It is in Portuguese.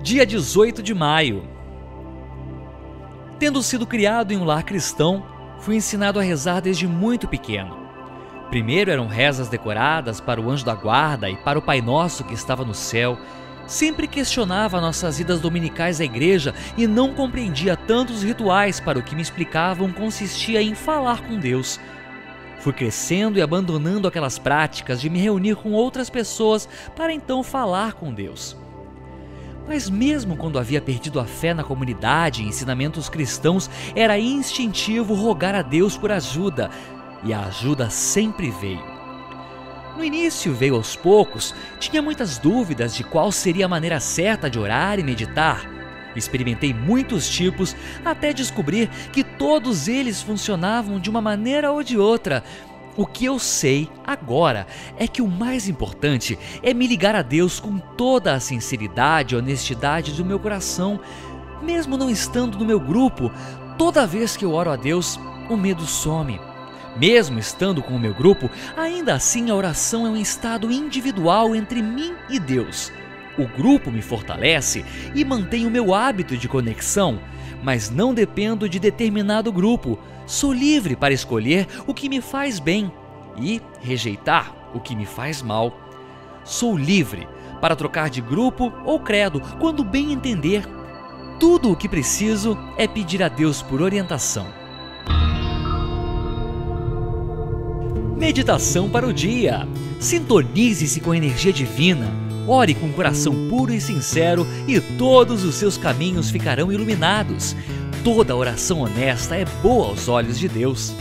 Dia 18 de maio. Tendo sido criado em um lar cristão, fui ensinado a rezar desde muito pequeno. Primeiro eram rezas decoradas para o anjo da guarda e para o Pai Nosso que estava no céu. Sempre questionava nossas idas dominicais à igreja e não compreendia tantos rituais para o que me explicavam consistia em falar com Deus. Fui crescendo e abandonando aquelas práticas de me reunir com outras pessoas para então falar com Deus. Mas, mesmo quando havia perdido a fé na comunidade e ensinamentos cristãos, era instintivo rogar a Deus por ajuda, e a ajuda sempre veio. No início veio aos poucos, tinha muitas dúvidas de qual seria a maneira certa de orar e meditar. Experimentei muitos tipos até descobrir que todos eles funcionavam de uma maneira ou de outra, o que eu sei agora é que o mais importante é me ligar a Deus com toda a sinceridade e honestidade do meu coração. Mesmo não estando no meu grupo, toda vez que eu oro a Deus, o medo some. Mesmo estando com o meu grupo, ainda assim a oração é um estado individual entre mim e Deus. O grupo me fortalece e mantém o meu hábito de conexão, mas não dependo de determinado grupo. Sou livre para escolher o que me faz bem e rejeitar o que me faz mal. Sou livre para trocar de grupo ou credo quando bem entender. Tudo o que preciso é pedir a Deus por orientação. Meditação para o dia. Sintonize-se com a energia divina Ore com coração puro e sincero e todos os seus caminhos ficarão iluminados. Toda oração honesta é boa aos olhos de Deus.